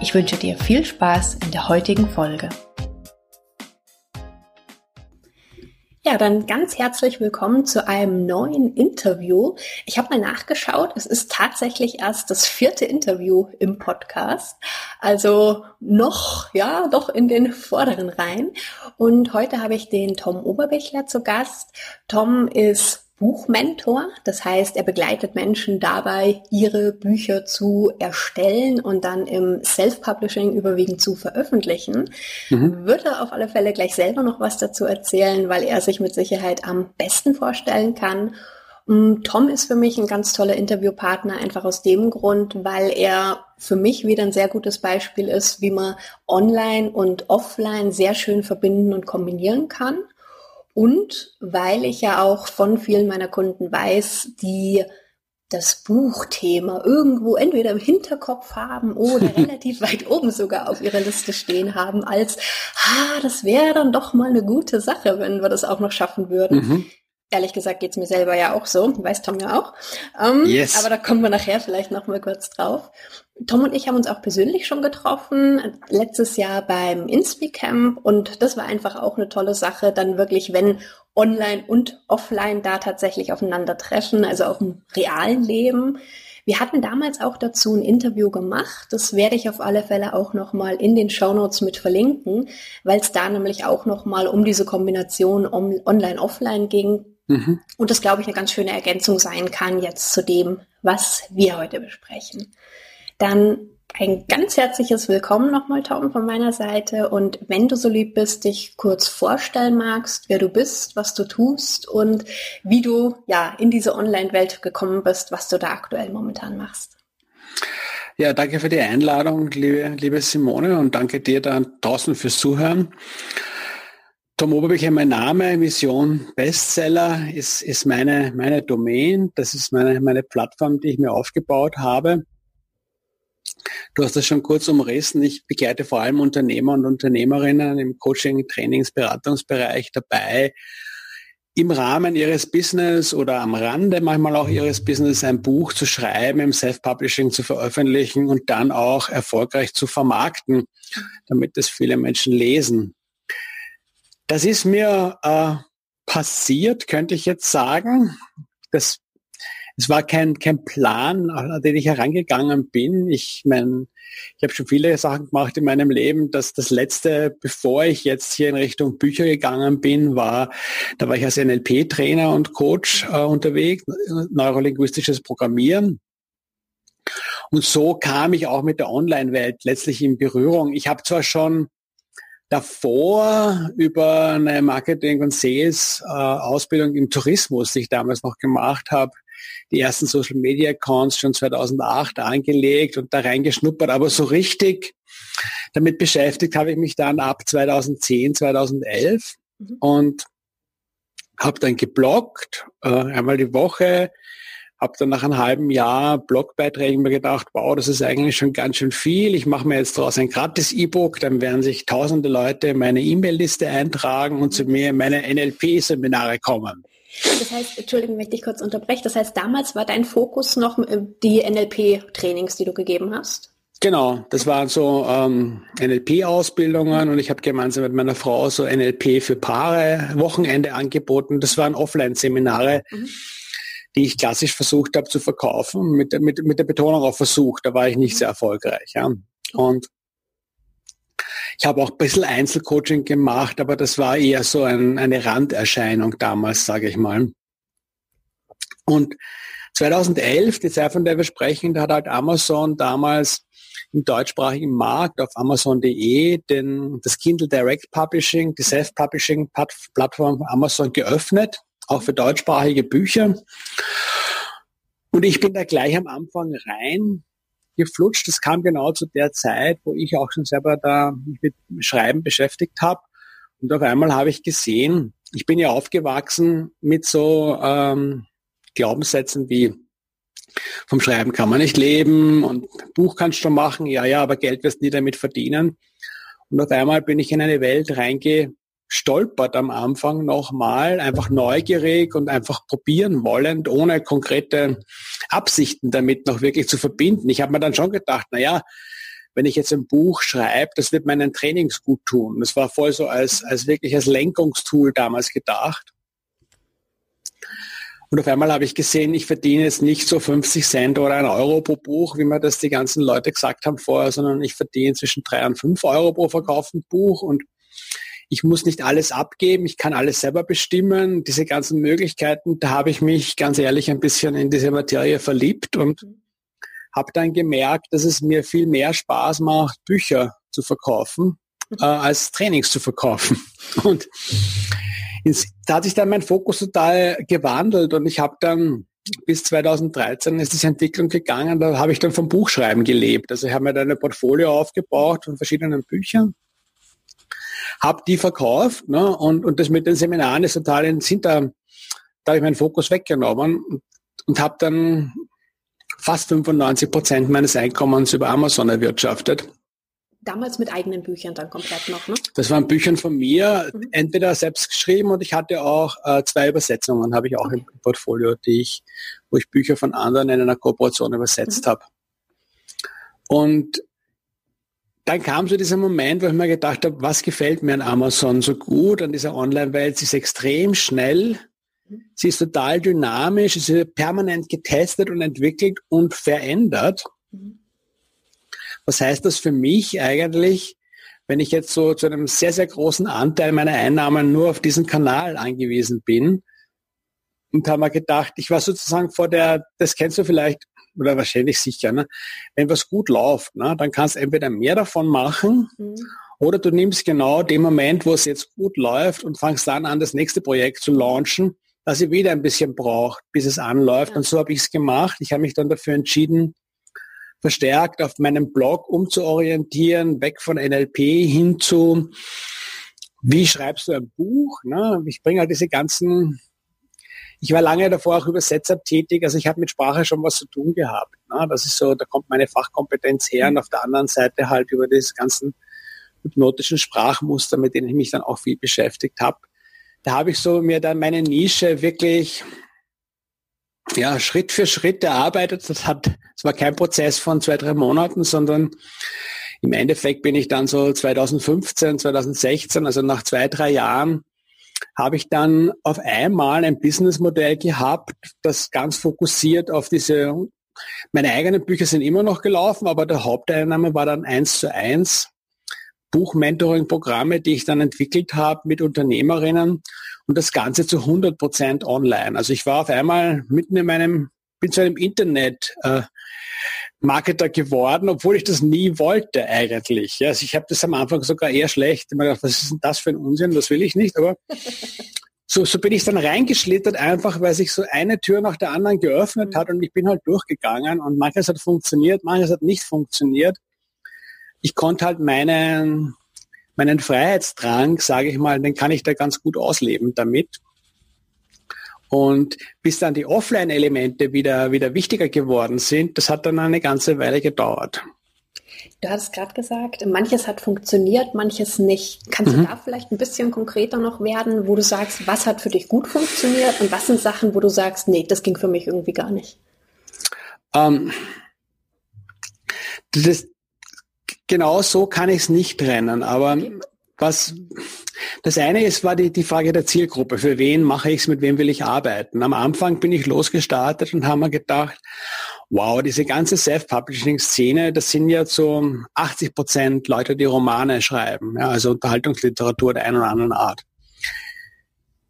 Ich wünsche dir viel Spaß in der heutigen Folge. Ja, dann ganz herzlich willkommen zu einem neuen Interview. Ich habe mal nachgeschaut, es ist tatsächlich erst das vierte Interview im Podcast. Also noch, ja, doch in den vorderen Reihen. Und heute habe ich den Tom Oberbächler zu Gast. Tom ist Buchmentor. Das heißt, er begleitet Menschen dabei, ihre Bücher zu erstellen und dann im Self-Publishing überwiegend zu veröffentlichen. Mhm. Würde auf alle Fälle gleich selber noch was dazu erzählen, weil er sich mit Sicherheit am besten vorstellen kann. Mm, Tom ist für mich ein ganz toller Interviewpartner, einfach aus dem Grund, weil er für mich wieder ein sehr gutes Beispiel ist, wie man online und offline sehr schön verbinden und kombinieren kann. Und weil ich ja auch von vielen meiner Kunden weiß, die das Buchthema irgendwo entweder im Hinterkopf haben oder relativ weit oben sogar auf ihrer Liste stehen haben, als, ah, das wäre dann doch mal eine gute Sache, wenn wir das auch noch schaffen würden. Mhm. Ehrlich gesagt geht's mir selber ja auch so, weiß Tom ja auch. Ähm, yes. Aber da kommen wir nachher vielleicht noch mal kurz drauf. Tom und ich haben uns auch persönlich schon getroffen, letztes Jahr beim Inspeak Camp und das war einfach auch eine tolle Sache, dann wirklich, wenn online und offline da tatsächlich aufeinandertreffen, also auch im realen Leben. Wir hatten damals auch dazu ein Interview gemacht. Das werde ich auf alle Fälle auch nochmal in den Show Notes mit verlinken, weil es da nämlich auch nochmal um diese Kombination online-offline ging. Mhm. Und das, glaube ich, eine ganz schöne Ergänzung sein kann jetzt zu dem, was wir heute besprechen. Dann ein ganz herzliches Willkommen nochmal, Tom, von meiner Seite. Und wenn du so lieb bist, dich kurz vorstellen magst, wer du bist, was du tust und wie du ja in diese Online-Welt gekommen bist, was du da aktuell momentan machst. Ja, danke für die Einladung, liebe, liebe Simone, und danke dir da draußen fürs Zuhören. Tom Oberbecher, mein Name, Vision Bestseller ist, ist meine, meine Domain. Das ist meine, meine Plattform, die ich mir aufgebaut habe. Du hast das schon kurz umrissen. Ich begleite vor allem Unternehmer und Unternehmerinnen im Coaching, Trainings, Beratungsbereich dabei, im Rahmen ihres Business oder am Rande manchmal auch ihres Business ein Buch zu schreiben, im Self-Publishing zu veröffentlichen und dann auch erfolgreich zu vermarkten, damit das viele Menschen lesen. Das ist mir äh, passiert, könnte ich jetzt sagen. Das es war kein, kein Plan, an den ich herangegangen bin. Ich meine, ich habe schon viele Sachen gemacht in meinem Leben. dass das letzte, bevor ich jetzt hier in Richtung Bücher gegangen bin, war, da war ich als NLP-Trainer und Coach äh, unterwegs, neurolinguistisches Programmieren. Und so kam ich auch mit der Online-Welt letztlich in Berührung. Ich habe zwar schon davor über eine Marketing- und Sales-Ausbildung im Tourismus, die ich damals noch gemacht habe, die ersten Social Media Accounts schon 2008 angelegt und da reingeschnuppert, aber so richtig damit beschäftigt habe ich mich dann ab 2010, 2011 mhm. und habe dann gebloggt, äh, einmal die Woche, habe dann nach einem halben Jahr Blogbeiträgen mir gedacht, wow, das ist eigentlich schon ganz schön viel. Ich mache mir jetzt daraus ein gratis E-Book, dann werden sich tausende Leute in meine E-Mail-Liste eintragen und zu mir in meine NLP-Seminare kommen. Das heißt, Entschuldigung, wenn ich dich kurz unterbreche, das heißt, damals war dein Fokus noch äh, die NLP-Trainings, die du gegeben hast? Genau, das waren so ähm, NLP-Ausbildungen und ich habe gemeinsam mit meiner Frau so NLP für Paare Wochenende angeboten. Das waren Offline-Seminare, mhm. Die ich klassisch versucht habe zu verkaufen, mit, mit, mit der Betonung auf Versuch. Da war ich nicht sehr erfolgreich. Ja. Und ich habe auch ein bisschen Einzelcoaching gemacht, aber das war eher so ein, eine Randerscheinung damals, sage ich mal. Und 2011, die Zeit, von der wir sprechen, da hat halt Amazon damals im deutschsprachigen Markt auf Amazon.de das Kindle Direct Publishing, die Self-Publishing-Plattform Amazon geöffnet, auch für deutschsprachige Bücher. Und ich bin da gleich am Anfang rein geflutscht. Das kam genau zu der Zeit, wo ich auch schon selber da mit Schreiben beschäftigt habe. Und auf einmal habe ich gesehen, ich bin ja aufgewachsen mit so ähm, Glaubenssätzen wie vom Schreiben kann man nicht leben und Buch kannst du machen, ja, ja, aber Geld wirst nie damit verdienen. Und auf einmal bin ich in eine Welt reingestolpert am Anfang nochmal, einfach neugierig und einfach probieren wollend, ohne konkrete Absichten damit noch wirklich zu verbinden. Ich habe mir dann schon gedacht, na ja, wenn ich jetzt ein Buch schreibe, das wird meinen Trainings gut tun. Das war voll so als, als wirklich als Lenkungstool damals gedacht. Und auf einmal habe ich gesehen, ich verdiene jetzt nicht so 50 Cent oder ein Euro pro Buch, wie mir das die ganzen Leute gesagt haben vorher, sondern ich verdiene zwischen drei und fünf Euro pro verkauften Buch und ich muss nicht alles abgeben, ich kann alles selber bestimmen. Diese ganzen Möglichkeiten, da habe ich mich ganz ehrlich ein bisschen in diese Materie verliebt und habe dann gemerkt, dass es mir viel mehr Spaß macht, Bücher zu verkaufen, äh, als Trainings zu verkaufen. Und da hat sich dann mein Fokus total gewandelt und ich habe dann bis 2013 ist diese Entwicklung gegangen, da habe ich dann vom Buchschreiben gelebt. Also ich habe mir dann ein Portfolio aufgebaut von verschiedenen Büchern, habe die verkauft ne, und, und das mit den Seminaren ist total, sind da, da habe ich meinen Fokus weggenommen und, und habe dann fast 95 Prozent meines Einkommens über Amazon erwirtschaftet. Damals mit eigenen Büchern dann komplett noch, ne? Das waren Büchern von mir, mhm. entweder selbst geschrieben und ich hatte auch äh, zwei Übersetzungen, habe ich auch im Portfolio, die ich, wo ich Bücher von anderen in einer Kooperation übersetzt mhm. habe. Und dann kam so dieser Moment, wo ich mir gedacht habe, was gefällt mir an Amazon so gut, an dieser Online-Welt? Sie ist extrem schnell, sie ist total dynamisch, sie ist permanent getestet und entwickelt und verändert. Was heißt das für mich eigentlich, wenn ich jetzt so zu einem sehr, sehr großen Anteil meiner Einnahmen nur auf diesen Kanal angewiesen bin? Und habe mir gedacht, ich war sozusagen vor der, das kennst du vielleicht, oder wahrscheinlich sicher, ne? wenn was gut läuft, ne? dann kannst du entweder mehr davon machen mhm. oder du nimmst genau den Moment, wo es jetzt gut läuft und fangst dann an, das nächste Projekt zu launchen, das ich wieder ein bisschen braucht, bis es anläuft. Ja. Und so habe ich es gemacht. Ich habe mich dann dafür entschieden, verstärkt auf meinem Blog umzuorientieren, weg von NLP hin zu, wie schreibst du ein Buch? Ne? Ich bringe halt diese ganzen, ich war lange davor auch Übersetzer tätig, also ich habe mit Sprache schon was zu tun gehabt. Ne? Das ist so, da kommt meine Fachkompetenz her und auf der anderen Seite halt über diese ganzen hypnotischen Sprachmuster, mit denen ich mich dann auch viel beschäftigt habe. Da habe ich so mir dann meine Nische wirklich ja, Schritt für Schritt erarbeitet. Das hat, es war kein Prozess von zwei, drei Monaten, sondern im Endeffekt bin ich dann so 2015, 2016, also nach zwei, drei Jahren, habe ich dann auf einmal ein Businessmodell gehabt, das ganz fokussiert auf diese, meine eigenen Bücher sind immer noch gelaufen, aber der Haupteinnahme war dann eins zu eins Buchmentoring-Programme, die ich dann entwickelt habe mit Unternehmerinnen und das Ganze zu 100 Prozent online. Also ich war auf einmal mitten in meinem, bin zu einem Internet, äh, Marketer geworden, obwohl ich das nie wollte eigentlich. Also ich habe das am Anfang sogar eher schlecht. Ich gedacht, was ist denn das für ein Unsinn? Das will ich nicht. Aber so, so bin ich dann reingeschlittert, einfach weil sich so eine Tür nach der anderen geöffnet mhm. hat und ich bin halt durchgegangen und manches hat funktioniert, manches hat nicht funktioniert. Ich konnte halt meinen meinen Freiheitsdrang, sage ich mal, den kann ich da ganz gut ausleben damit. Und bis dann die Offline-Elemente wieder, wieder wichtiger geworden sind, das hat dann eine ganze Weile gedauert. Du hattest gerade gesagt, manches hat funktioniert, manches nicht. Kannst mhm. du da vielleicht ein bisschen konkreter noch werden, wo du sagst, was hat für dich gut funktioniert und was sind Sachen, wo du sagst, nee, das ging für mich irgendwie gar nicht? Ähm, das, genau so kann ich es nicht trennen, aber was das eine ist, war die, die Frage der Zielgruppe. Für wen mache ich es, mit wem will ich arbeiten? Am Anfang bin ich losgestartet und haben mir gedacht, wow, diese ganze Self-Publishing-Szene, das sind ja so 80 Prozent Leute, die Romane schreiben, ja, also Unterhaltungsliteratur der einen oder anderen Art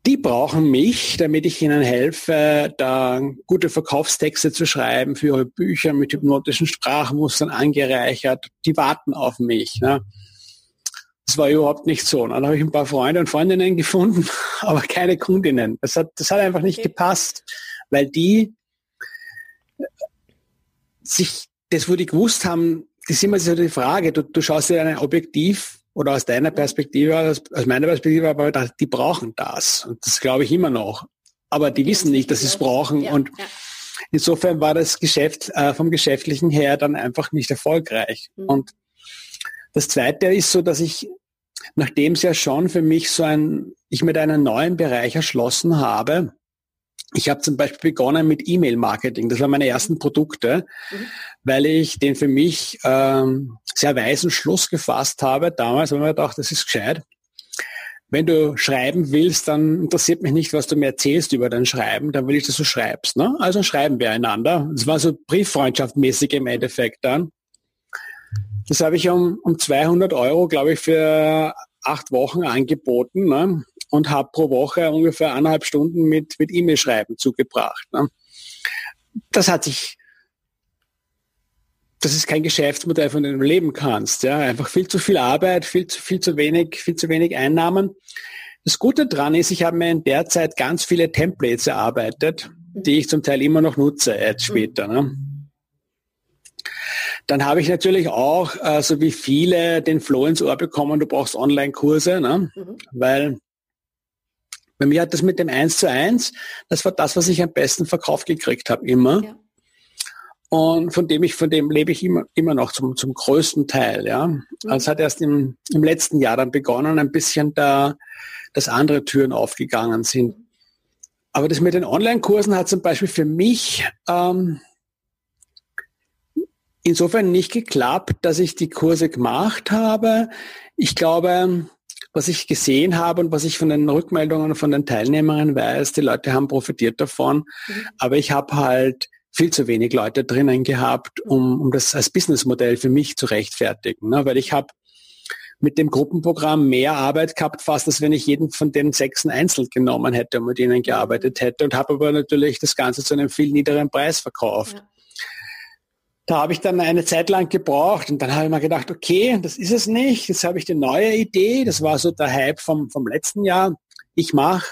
die brauchen mich, damit ich ihnen helfe, da gute Verkaufstexte zu schreiben für ihre Bücher mit hypnotischen Sprachmustern angereichert. Die warten auf mich. Ne? Das war überhaupt nicht so. Dann habe ich ein paar Freunde und Freundinnen gefunden, aber keine Kundinnen. Das hat, das hat einfach nicht gepasst, weil die sich das, wo die gewusst haben, das ist immer so die Frage, du, du schaust dir ein Objektiv oder aus deiner Perspektive, aus, aus meiner Perspektive, aber die brauchen das. Und das glaube ich immer noch. Aber die wissen nicht, dass sie es brauchen. Ja, und ja. insofern war das Geschäft äh, vom Geschäftlichen her dann einfach nicht erfolgreich. Mhm. Und das Zweite ist so, dass ich, nachdem es ja schon für mich so ein, ich mit einem neuen Bereich erschlossen habe, ich habe zum Beispiel begonnen mit E-Mail-Marketing. Das waren meine ersten Produkte, mhm. weil ich den für mich ähm, sehr weisen Schluss gefasst habe. Damals habe ich mir gedacht, das ist gescheit. Wenn du schreiben willst, dann interessiert mich nicht, was du mir erzählst über dein Schreiben, dann will ich, dass du schreibst. Ne? Also schreiben wir einander. Das war so brieffreundschaftmäßig im Endeffekt dann. Das habe ich um, um 200 Euro, glaube ich, für acht Wochen angeboten. Ne? und habe pro Woche ungefähr eineinhalb Stunden mit, mit E-Mail-Schreiben zugebracht. Ne? Das hat sich, das ist kein Geschäftsmodell, von dem du leben kannst. Ja? Einfach viel zu viel Arbeit, viel zu, viel zu wenig, viel zu wenig Einnahmen. Das Gute daran ist, ich habe mir in der Zeit ganz viele Templates erarbeitet, die ich zum Teil immer noch nutze jetzt später. Ne? Dann habe ich natürlich auch, äh, so wie viele, den Flow ins Ohr bekommen, du brauchst Online-Kurse, ne? Mhm. weil bei mir hat das mit dem 1 zu 1, das war das, was ich am besten verkauft gekriegt habe, immer. Ja. Und von dem ich, von dem lebe ich immer, immer noch zum, zum größten Teil, ja. Mhm. Also es hat erst im, im letzten Jahr dann begonnen, ein bisschen da, dass andere Türen aufgegangen sind. Aber das mit den Online-Kursen hat zum Beispiel für mich ähm, insofern nicht geklappt, dass ich die Kurse gemacht habe. Ich glaube, was ich gesehen habe und was ich von den Rückmeldungen von den Teilnehmern weiß, die Leute haben profitiert davon, mhm. aber ich habe halt viel zu wenig Leute drinnen gehabt, um, um das als Businessmodell für mich zu rechtfertigen. Ne? Weil ich habe mit dem Gruppenprogramm mehr Arbeit gehabt, fast als wenn ich jeden von den sechsen einzeln genommen hätte und mit ihnen gearbeitet hätte und habe aber natürlich das Ganze zu einem viel niederen Preis verkauft. Ja da habe ich dann eine Zeit lang gebraucht und dann habe ich mir gedacht, okay, das ist es nicht. Jetzt habe ich die neue Idee. Das war so der Hype vom, vom letzten Jahr. Ich mache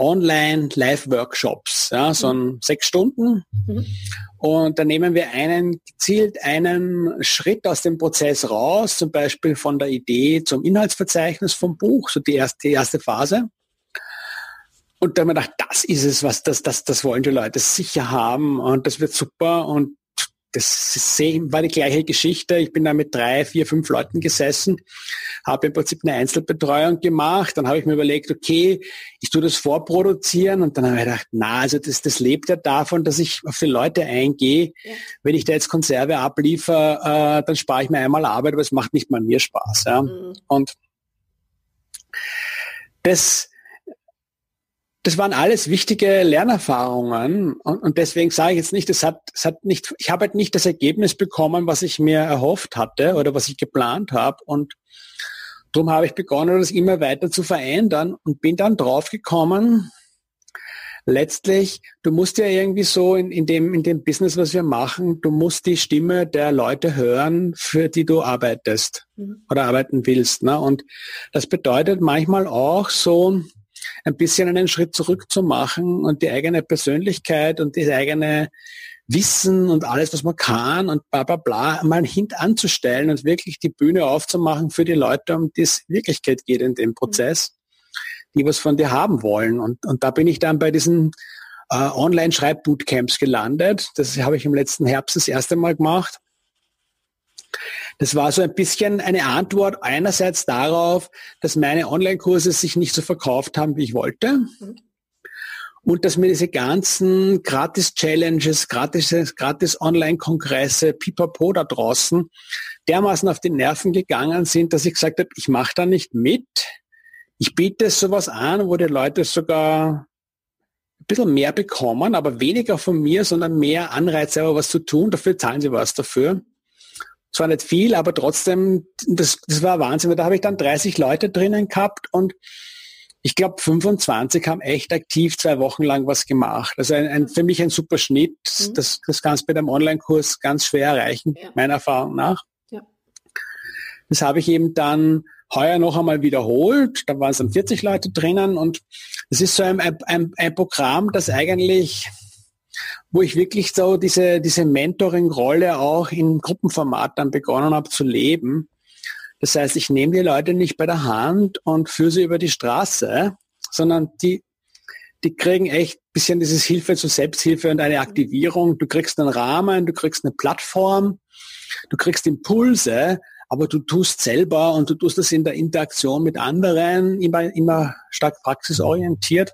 online Live-Workshops, ja, so ein sechs Stunden. Mhm. Und da nehmen wir einen gezielt einen Schritt aus dem Prozess raus, zum Beispiel von der Idee zum Inhaltsverzeichnis vom Buch, so die erste, die erste Phase. Und da haben wir gedacht, das ist es, was das, das, das wollen die Leute sicher haben und das wird super und das war die gleiche Geschichte. Ich bin da mit drei, vier, fünf Leuten gesessen, habe im Prinzip eine Einzelbetreuung gemacht. Dann habe ich mir überlegt, okay, ich tue das vorproduzieren und dann habe ich gedacht, na, also das, das lebt ja davon, dass ich auf die Leute eingehe. Ja. Wenn ich da jetzt Konserve abliefer, äh, dann spare ich mir einmal Arbeit, aber es macht nicht mal mir Spaß. Ja? Mhm. Und das das waren alles wichtige Lernerfahrungen und, und deswegen sage ich jetzt nicht, es hat, es hat nicht, ich habe halt nicht das Ergebnis bekommen, was ich mir erhofft hatte oder was ich geplant habe und darum habe ich begonnen, das immer weiter zu verändern und bin dann draufgekommen, letztlich, du musst ja irgendwie so in, in, dem, in dem Business, was wir machen, du musst die Stimme der Leute hören, für die du arbeitest mhm. oder arbeiten willst. Ne? Und das bedeutet manchmal auch so, ein bisschen einen Schritt zurück zu machen und die eigene Persönlichkeit und das eigene Wissen und alles, was man kann und bla bla bla, mal hintanzustellen und wirklich die Bühne aufzumachen für die Leute, um die es Wirklichkeit geht in dem Prozess, die was von dir haben wollen. Und, und da bin ich dann bei diesen äh, Online-Schreib-Bootcamps gelandet. Das habe ich im letzten Herbst das erste Mal gemacht. Das war so ein bisschen eine Antwort einerseits darauf, dass meine Online-Kurse sich nicht so verkauft haben, wie ich wollte. Und dass mir diese ganzen Gratis-Challenges, gratis, gratis pipapo da draußen dermaßen auf die Nerven gegangen sind, dass ich gesagt habe, ich mache da nicht mit. Ich biete sowas an, wo die Leute sogar ein bisschen mehr bekommen, aber weniger von mir, sondern mehr Anreize, aber was zu tun. Dafür zahlen sie was dafür zwar nicht viel, aber trotzdem, das, das war Wahnsinn. Da habe ich dann 30 Leute drinnen gehabt und ich glaube 25 haben echt aktiv zwei Wochen lang was gemacht. Also ein, ein für mich ein super Schnitt. Mhm. Das, das kannst du bei dem Online-Kurs ganz schwer erreichen, ja. meiner Erfahrung nach. Ja. Das habe ich eben dann heuer noch einmal wiederholt. Da waren es dann 40 Leute drinnen und es ist so ein, ein, ein Programm, das eigentlich wo ich wirklich so diese, diese Mentoring-Rolle auch in Gruppenformat dann begonnen habe zu leben. Das heißt, ich nehme die Leute nicht bei der Hand und führe sie über die Straße, sondern die, die kriegen echt ein bisschen dieses Hilfe zur Selbsthilfe und eine Aktivierung. Du kriegst einen Rahmen, du kriegst eine Plattform, du kriegst Impulse, aber du tust selber und du tust das in der Interaktion mit anderen immer, immer stark praxisorientiert.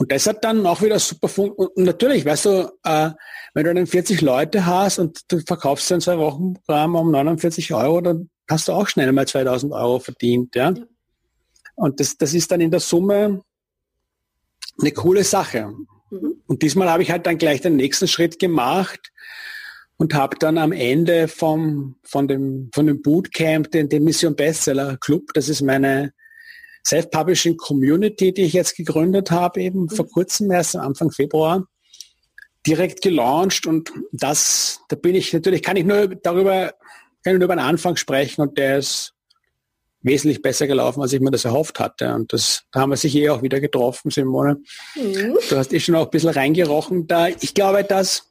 Und das hat dann auch wieder super funktioniert. Und natürlich, weißt du, äh, wenn du dann 40 Leute hast und du verkaufst dann zwei Wochen Programm um 49 Euro, dann hast du auch schnell mal 2000 Euro verdient. Ja? ja. Und das, das ist dann in der Summe eine coole Sache. Mhm. Und diesmal habe ich halt dann gleich den nächsten Schritt gemacht und habe dann am Ende vom, von, dem, von dem Bootcamp den, den Mission Bestseller Club, das ist meine Self-Publishing Community, die ich jetzt gegründet habe, eben mhm. vor kurzem, erst Anfang Februar, direkt gelauncht und das, da bin ich natürlich, kann ich nur darüber, kann ich nur über den Anfang sprechen und der ist wesentlich besser gelaufen, als ich mir das erhofft hatte. Und das, da haben wir sich eh auch wieder getroffen, Simone. Mhm. Du hast eh schon auch ein bisschen reingerochen da. Ich glaube, dass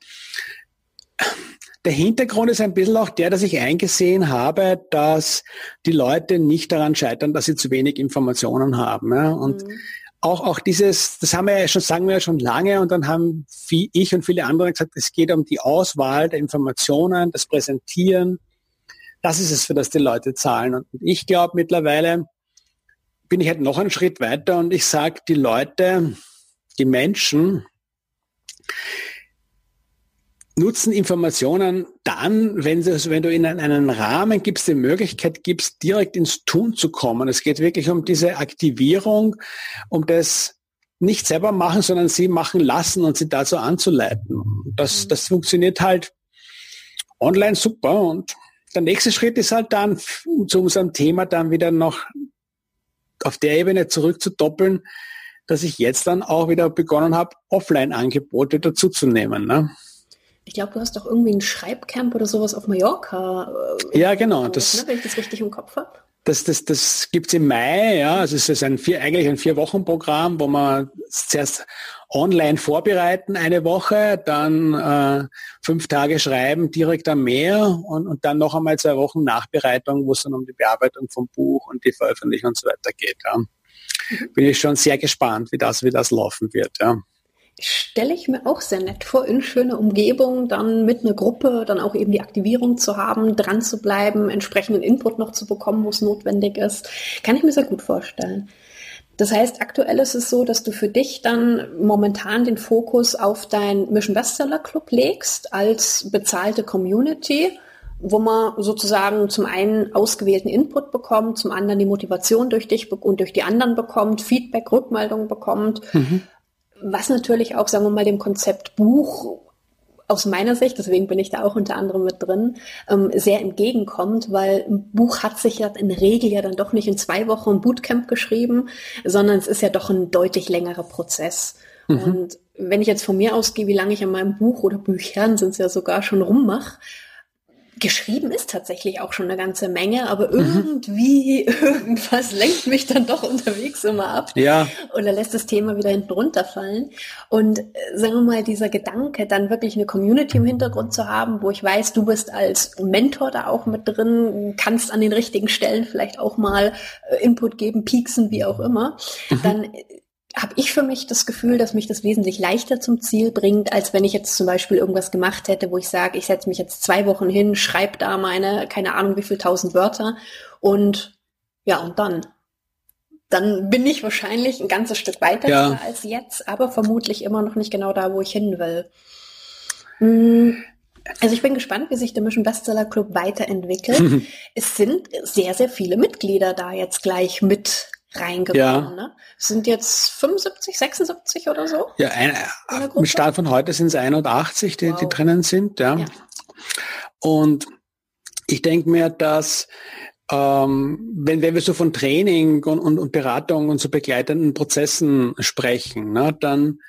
der Hintergrund ist ein bisschen auch der, dass ich eingesehen habe, dass die Leute nicht daran scheitern, dass sie zu wenig Informationen haben. Ja? Und mhm. auch, auch dieses, das haben wir ja schon, sagen wir ja schon lange und dann haben wie ich und viele andere gesagt, es geht um die Auswahl der Informationen, das Präsentieren. Das ist es, für das die Leute zahlen. Und ich glaube mittlerweile bin ich halt noch einen Schritt weiter und ich sage, die Leute, die Menschen, nutzen Informationen dann, wenn, sie, wenn du ihnen einen Rahmen gibst, die Möglichkeit gibst, direkt ins Tun zu kommen. Es geht wirklich um diese Aktivierung, um das nicht selber machen, sondern sie machen lassen und sie dazu anzuleiten. Das, mhm. das funktioniert halt online super. Und der nächste Schritt ist halt dann, zu unserem Thema dann wieder noch auf der Ebene zurückzudoppeln, dass ich jetzt dann auch wieder begonnen habe, Offline-Angebote dazuzunehmen. Ne? Ich glaube, du hast doch irgendwie ein Schreibcamp oder sowas auf Mallorca. Äh, ja, genau. Das, ne, wenn ich das richtig im Kopf habe. Das, das, das gibt es im Mai, ja. Also es ist ein vier, eigentlich ein Vier-Wochen-Programm, wo man zuerst online vorbereiten eine Woche, dann äh, fünf Tage schreiben direkt am Meer und, und dann noch einmal zwei Wochen Nachbereitung, wo es dann um die Bearbeitung vom Buch und die Veröffentlichung und so weiter geht. Ja. Bin ich schon sehr gespannt, wie das, wie das laufen wird. Ja stelle ich mir auch sehr nett vor, in schöner Umgebung, dann mit einer Gruppe, dann auch eben die Aktivierung zu haben, dran zu bleiben, entsprechenden Input noch zu bekommen, wo es notwendig ist. Kann ich mir sehr gut vorstellen. Das heißt, aktuell ist es so, dass du für dich dann momentan den Fokus auf dein Mission Bestseller Club legst als bezahlte Community, wo man sozusagen zum einen ausgewählten Input bekommt, zum anderen die Motivation durch dich und durch die anderen bekommt, Feedback, Rückmeldungen bekommt. Mhm was natürlich auch, sagen wir mal, dem Konzept Buch aus meiner Sicht, deswegen bin ich da auch unter anderem mit drin, ähm, sehr entgegenkommt, weil ein Buch hat sich ja in der Regel ja dann doch nicht in zwei Wochen im Bootcamp geschrieben, sondern es ist ja doch ein deutlich längerer Prozess. Mhm. Und wenn ich jetzt von mir ausgehe, wie lange ich an meinem Buch oder Büchern sind es ja sogar schon rummache, geschrieben ist tatsächlich auch schon eine ganze Menge, aber mhm. irgendwie mhm. irgendwas lenkt mich dann doch unterwegs immer ab. Ja. Oder lässt das Thema wieder hinten runterfallen. Und äh, sagen wir mal, dieser Gedanke, dann wirklich eine Community im Hintergrund zu haben, wo ich weiß, du bist als Mentor da auch mit drin, kannst an den richtigen Stellen vielleicht auch mal äh, Input geben, pieksen, wie auch immer, mhm. dann habe ich für mich das Gefühl, dass mich das wesentlich leichter zum Ziel bringt, als wenn ich jetzt zum Beispiel irgendwas gemacht hätte, wo ich sage, ich setze mich jetzt zwei Wochen hin, schreibe da meine, keine Ahnung wie viel tausend Wörter und ja, und dann. Dann bin ich wahrscheinlich ein ganzes Stück weiter ja. als jetzt, aber vermutlich immer noch nicht genau da, wo ich hin will. Hm, also ich bin gespannt, wie sich der Mission Bestseller Club weiterentwickelt. es sind sehr, sehr viele Mitglieder da jetzt gleich mit reingekommen. Ja. Ne? Sind jetzt 75, 76 oder so? Ja, ein, mit Start von heute sind es 81, die, wow. die drinnen sind. Ja. ja. Und ich denke mir, dass ähm, wenn, wenn wir so von Training und, und, und Beratung und so begleitenden Prozessen sprechen, ne, dann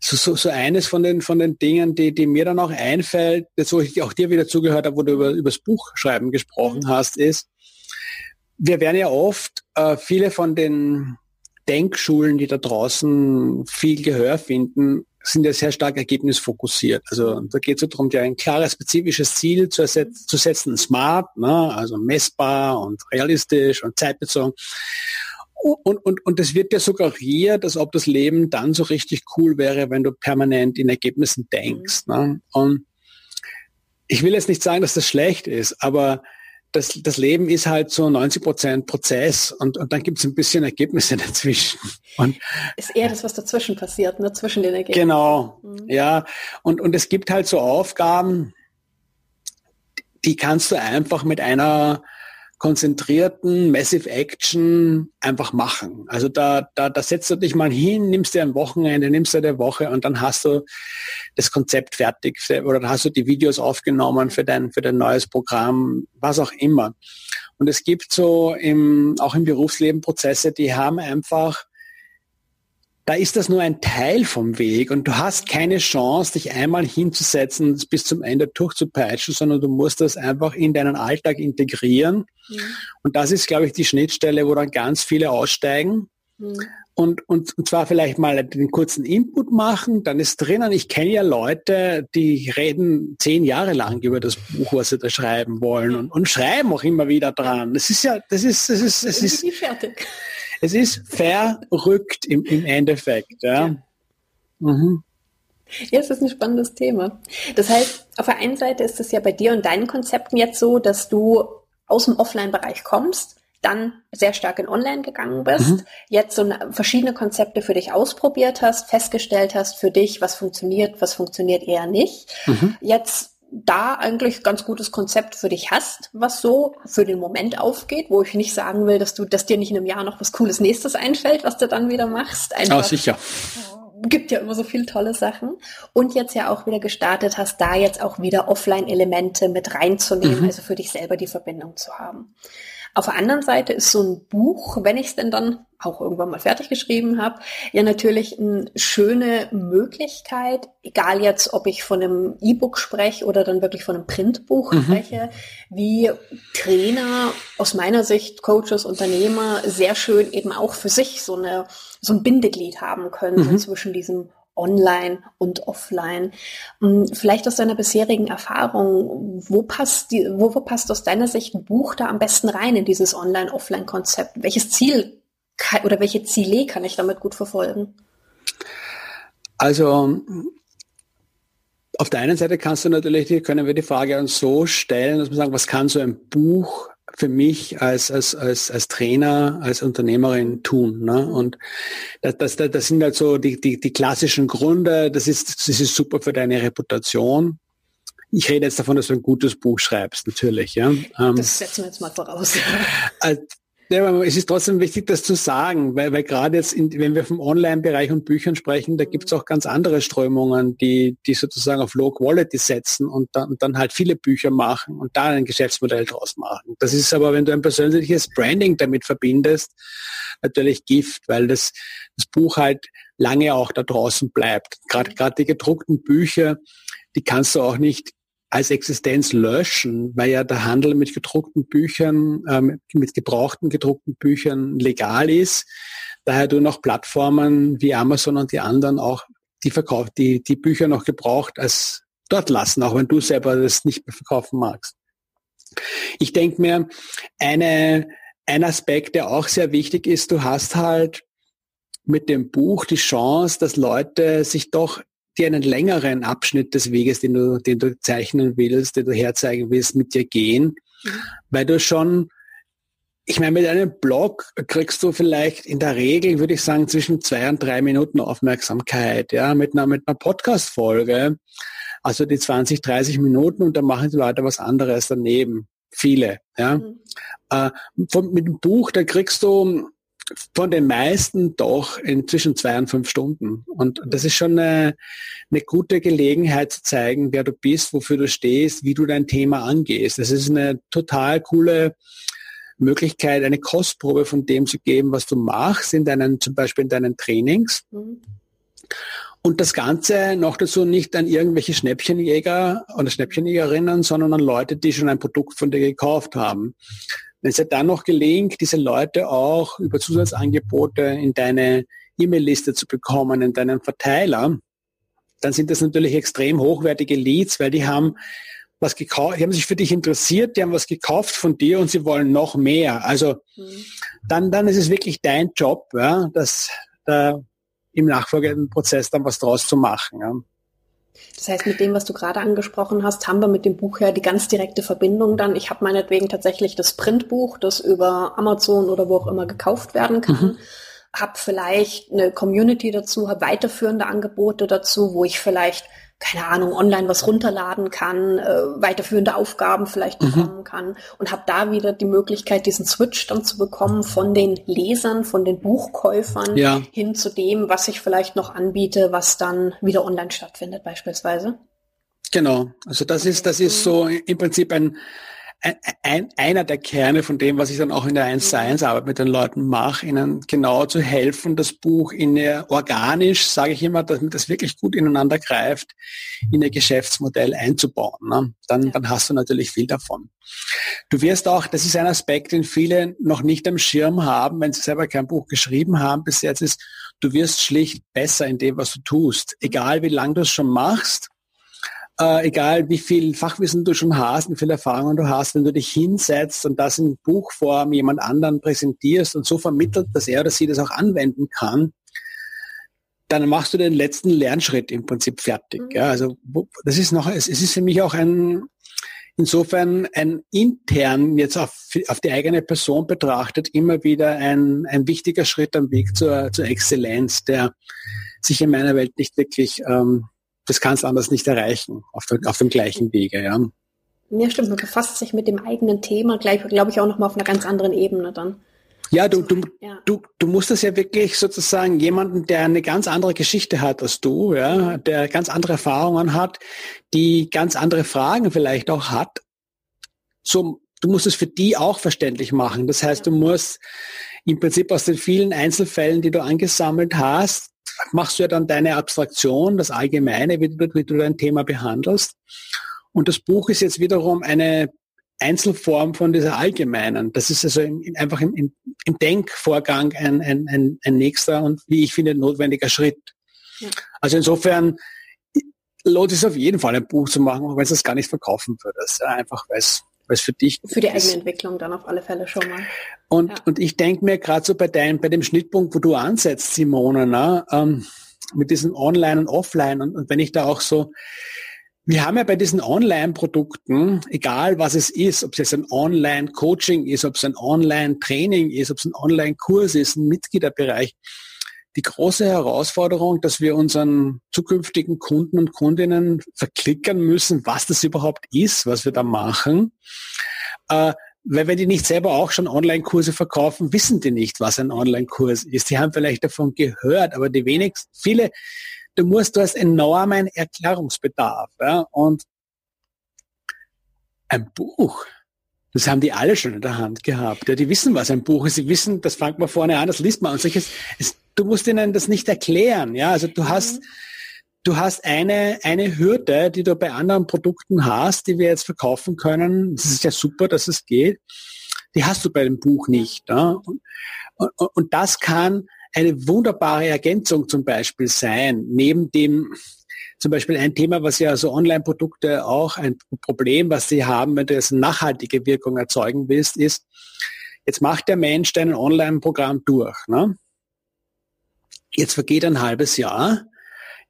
so, so, so eines von den, von den Dingen, die, die mir dann auch einfällt, jetzt wo ich auch dir wieder zugehört habe, wo du über, über das Buchschreiben gesprochen mhm. hast, ist, wir werden ja oft äh, viele von den Denkschulen, die da draußen viel Gehör finden, sind ja sehr stark ergebnisfokussiert. Also da geht es so darum, dir ein klares, spezifisches Ziel zu, zu setzen, smart, ne? also messbar und realistisch und zeitbezogen. Und, und, und es wird dir suggeriert, als ob das Leben dann so richtig cool wäre, wenn du permanent in Ergebnissen denkst. Ne? Und ich will jetzt nicht sagen, dass das schlecht ist, aber das, das Leben ist halt so 90 Prozent Prozess und, und dann gibt es ein bisschen Ergebnisse dazwischen. Und, ist eher das, was dazwischen passiert, ne? zwischen den Ergebnissen. Genau, mhm. ja. Und, und es gibt halt so Aufgaben, die kannst du einfach mit einer konzentrierten Massive Action einfach machen. Also da, da, da setzt du dich mal hin, nimmst dir ein Wochenende, nimmst dir eine Woche und dann hast du das Konzept fertig oder hast du die Videos aufgenommen für dein, für dein neues Programm, was auch immer. Und es gibt so im, auch im Berufsleben Prozesse, die haben einfach da ist das nur ein Teil vom Weg und du hast keine Chance, dich einmal hinzusetzen und bis zum Ende durchzupeitschen, sondern du musst das einfach in deinen Alltag integrieren. Mhm. Und das ist, glaube ich, die Schnittstelle, wo dann ganz viele aussteigen. Mhm. Und, und, und zwar vielleicht mal den kurzen Input machen, dann ist drinnen, ich kenne ja Leute, die reden zehn Jahre lang über das Buch, was sie da schreiben wollen und, und schreiben auch immer wieder dran. Das ist ja, das ist, das ist, das ist, fertig es ist verrückt im, im Endeffekt. Ja. ja. Mhm. Ja, es ist ein spannendes Thema. Das heißt, auf der einen Seite ist es ja bei dir und deinen Konzepten jetzt so, dass du aus dem Offline-Bereich kommst, dann sehr stark in Online gegangen bist, mhm. jetzt so verschiedene Konzepte für dich ausprobiert hast, festgestellt hast für dich, was funktioniert, was funktioniert eher nicht. Mhm. Jetzt da eigentlich ganz gutes Konzept für dich hast, was so für den Moment aufgeht, wo ich nicht sagen will, dass du, dass dir nicht in einem Jahr noch was Cooles Nächstes einfällt, was du dann wieder machst. Einfach, oh, sicher. Gibt ja immer so viele tolle Sachen. Und jetzt ja auch wieder gestartet hast, da jetzt auch wieder Offline-Elemente mit reinzunehmen, mhm. also für dich selber die Verbindung zu haben. Auf der anderen Seite ist so ein Buch, wenn ich es denn dann auch irgendwann mal fertig geschrieben habe, ja natürlich eine schöne Möglichkeit, egal jetzt, ob ich von einem E-Book spreche oder dann wirklich von einem Printbuch mhm. spreche, wie Trainer aus meiner Sicht, Coaches, Unternehmer sehr schön eben auch für sich so eine so ein Bindeglied haben können mhm. zwischen diesem online und offline. Hm, vielleicht aus deiner bisherigen Erfahrung, wo passt, die, wo, wo passt aus deiner Sicht ein Buch da am besten rein in dieses Online-Offline-Konzept? Welches Ziel kann, oder welche Ziele kann ich damit gut verfolgen? Also auf der einen Seite kannst du natürlich, können wir die Frage so stellen, dass wir sagen, was kann so ein Buch für mich als, als, als, als Trainer, als Unternehmerin tun. Ne? Und das, das, das sind halt so die, die, die klassischen Gründe. Das ist, das ist super für deine Reputation. Ich rede jetzt davon, dass du ein gutes Buch schreibst, natürlich. Ja? Ähm, das setzen wir jetzt mal voraus. Ja, es ist trotzdem wichtig, das zu sagen, weil, weil gerade jetzt, in, wenn wir vom Online-Bereich und Büchern sprechen, da gibt es auch ganz andere Strömungen, die, die sozusagen auf Low Quality setzen und dann, und dann halt viele Bücher machen und da ein Geschäftsmodell draus machen. Das ist aber, wenn du ein persönliches Branding damit verbindest, natürlich Gift, weil das, das Buch halt lange auch da draußen bleibt. Gerade die gedruckten Bücher, die kannst du auch nicht als Existenz löschen, weil ja der Handel mit gedruckten Büchern, ähm, mit gebrauchten gedruckten Büchern legal ist. Daher du noch Plattformen wie Amazon und die anderen auch die verkauft, die, die Bücher noch gebraucht als dort lassen, auch wenn du selber das nicht mehr verkaufen magst. Ich denke mir, eine, ein Aspekt, der auch sehr wichtig ist, du hast halt mit dem Buch die Chance, dass Leute sich doch dir einen längeren Abschnitt des Weges, den du, den du zeichnen willst, den du herzeigen willst, mit dir gehen, mhm. weil du schon, ich meine, mit einem Blog kriegst du vielleicht in der Regel, würde ich sagen, zwischen zwei und drei Minuten Aufmerksamkeit, ja, mit einer, mit einer Podcast-Folge, also die 20, 30 Minuten und dann machen die Leute was anderes daneben. Viele, ja. Mhm. Äh, von, mit dem Buch, da kriegst du von den meisten doch in zwischen zwei und fünf Stunden. Und das ist schon eine, eine gute Gelegenheit zu zeigen, wer du bist, wofür du stehst, wie du dein Thema angehst. Das ist eine total coole Möglichkeit, eine Kostprobe von dem zu geben, was du machst, in deinen, zum Beispiel in deinen Trainings. Mhm. Und das Ganze noch dazu nicht an irgendwelche Schnäppchenjäger oder Schnäppchenjägerinnen, sondern an Leute, die schon ein Produkt von dir gekauft haben. Wenn es dir dann noch gelingt, diese Leute auch über Zusatzangebote in deine E-Mail-Liste zu bekommen, in deinen Verteiler, dann sind das natürlich extrem hochwertige Leads, weil die haben was gekauft, die haben sich für dich interessiert, die haben was gekauft von dir und sie wollen noch mehr. Also mhm. dann, dann ist es wirklich dein Job, ja, das da im nachfolgenden Prozess dann was draus zu machen. Ja. Das heißt, mit dem, was du gerade angesprochen hast, haben wir mit dem Buch ja die ganz direkte Verbindung dann. Ich habe meinetwegen tatsächlich das Printbuch, das über Amazon oder wo auch immer gekauft werden kann. Mhm. Habe vielleicht eine Community dazu, habe weiterführende Angebote dazu, wo ich vielleicht keine Ahnung, online was runterladen kann, äh, weiterführende Aufgaben vielleicht mhm. bekommen kann und habe da wieder die Möglichkeit, diesen Switch dann zu bekommen von den Lesern, von den Buchkäufern ja. hin zu dem, was ich vielleicht noch anbiete, was dann wieder online stattfindet beispielsweise. Genau, also das ist, das ist so im Prinzip ein, ein, einer der Kerne von dem, was ich dann auch in der 1 zu 1 Arbeit mit den Leuten mache, ihnen genau zu helfen, das Buch in ihr organisch, sage ich immer, damit das wirklich gut ineinander greift, in ihr Geschäftsmodell einzubauen. Ne? Dann, ja. dann hast du natürlich viel davon. Du wirst auch, das ist ein Aspekt, den viele noch nicht am Schirm haben, wenn sie selber kein Buch geschrieben haben bis jetzt, ist, du wirst schlicht besser in dem, was du tust. Egal wie lange du es schon machst, äh, egal wie viel Fachwissen du schon hast, wie viel Erfahrung du hast, wenn du dich hinsetzt und das in Buchform jemand anderen präsentierst und so vermittelt, dass er oder sie das auch anwenden kann, dann machst du den letzten Lernschritt im Prinzip fertig. Mhm. Ja, also das ist noch, es, es ist für mich auch ein insofern ein intern jetzt auf, auf die eigene Person betrachtet immer wieder ein, ein wichtiger Schritt am Weg zur, zur Exzellenz, der sich in meiner Welt nicht wirklich ähm, das kannst du anders nicht erreichen, auf, der, auf dem gleichen Wege, ja. Ja, stimmt. Man befasst sich mit dem eigenen Thema, glaube ich, auch nochmal auf einer ganz anderen Ebene dann. Ja, du, du, ja. du, du musst das ja wirklich sozusagen jemanden, der eine ganz andere Geschichte hat als du, ja, der ganz andere Erfahrungen hat, die ganz andere Fragen vielleicht auch hat. So, du musst es für die auch verständlich machen. Das heißt, ja. du musst im Prinzip aus den vielen Einzelfällen, die du angesammelt hast, machst du ja dann deine Abstraktion, das Allgemeine, wie du, wie du dein Thema behandelst. Und das Buch ist jetzt wiederum eine Einzelform von dieser allgemeinen. Das ist also in, in, einfach im, im, im, Denkvorgang ein, ein, ein, ein nächster und wie ich finde notwendiger Schritt. Ja. Also insofern lohnt es auf jeden Fall ein Buch zu machen, auch wenn es das gar nicht verkaufen würdest. Ja, einfach weil es weil für dich für die eigene Entwicklung dann auf alle Fälle schon mal. Und ja. und ich denke mir gerade so bei deinem bei dem Schnittpunkt, wo du ansetzt, Simone, ne, ähm, mit diesen Online und Offline und, und wenn ich da auch so wir haben ja bei diesen Online-Produkten, egal was es ist, ob es jetzt ein Online-Coaching ist, ob es ein Online-Training ist, ob es ein Online-Kurs ist, ein Mitgliederbereich, die große Herausforderung, dass wir unseren zukünftigen Kunden und Kundinnen verklickern müssen, was das überhaupt ist, was wir da machen. Äh, weil wenn die nicht selber auch schon Online-Kurse verkaufen, wissen die nicht, was ein Online-Kurs ist. Die haben vielleicht davon gehört, aber die wenigsten, viele, du musst, du hast enormen Erklärungsbedarf. Ja? Und ein Buch, das haben die alle schon in der Hand gehabt. Ja, die wissen, was ein Buch ist. Sie wissen, das fängt man vorne an, das liest man. Und solches, es, du musst ihnen das nicht erklären. Ja, also du hast, mhm. du hast eine, eine Hürde, die du bei anderen Produkten hast, die wir jetzt verkaufen können. Das ist ja super, dass es geht. Die hast du bei dem Buch nicht. Ja? Und, und, und das kann eine wunderbare Ergänzung zum Beispiel sein, neben dem, zum Beispiel ein Thema, was ja so Online-Produkte auch ein Problem, was sie haben, wenn du jetzt nachhaltige Wirkung erzeugen willst, ist, jetzt macht der Mensch dein Online-Programm durch. Ne? Jetzt vergeht ein halbes Jahr.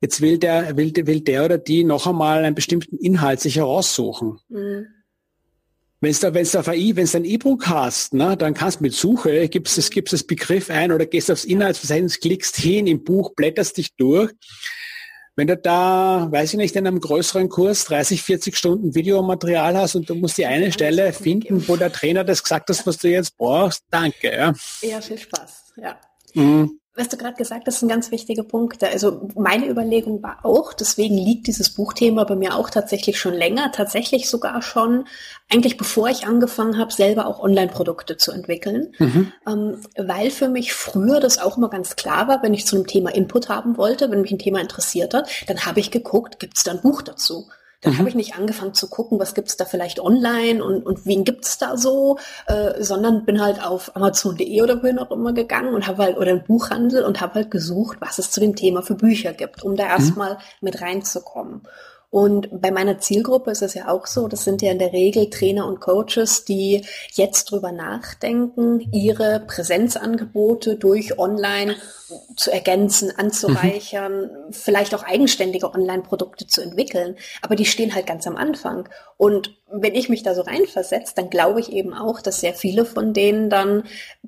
Jetzt will der, will, will der oder die noch einmal einen bestimmten Inhalt sich heraussuchen. Mhm. Wenn wenn's da wenn ein E-Book hast, ne, dann kannst du mit Suche, gibst es, gibst das Begriff ein oder gehst aufs Inhaltsverzeichnis, klickst hin im Buch, blätterst dich durch. Wenn du da, weiß ich nicht, in einem größeren Kurs 30, 40 Stunden Videomaterial hast und du musst die eine Stelle finden, wo der Trainer das gesagt hat, was du jetzt brauchst, danke. Ja, ja viel Spaß. Ja. Mhm was du gerade gesagt hast, sind ganz wichtige Punkte. Also meine Überlegung war auch, deswegen liegt dieses Buchthema bei mir auch tatsächlich schon länger, tatsächlich sogar schon, eigentlich bevor ich angefangen habe, selber auch Online-Produkte zu entwickeln. Mhm. Ähm, weil für mich früher das auch immer ganz klar war, wenn ich zu einem Thema Input haben wollte, wenn mich ein Thema interessiert hat, dann habe ich geguckt, gibt es da ein Buch dazu? Dann mhm. habe ich nicht angefangen zu gucken, was gibt's da vielleicht online und, und wen gibt's da so, äh, sondern bin halt auf Amazon.de oder wohin auch immer gegangen und habe halt, oder im Buchhandel und habe halt gesucht, was es zu dem Thema für Bücher gibt, um da mhm. erstmal mhm. mit reinzukommen. Und bei meiner Zielgruppe ist es ja auch so, das sind ja in der Regel Trainer und Coaches, die jetzt drüber nachdenken, ihre Präsenzangebote durch Online zu ergänzen, anzureichern, mhm. vielleicht auch eigenständige Online-Produkte zu entwickeln. Aber die stehen halt ganz am Anfang. Und wenn ich mich da so reinversetze, dann glaube ich eben auch, dass sehr viele von denen dann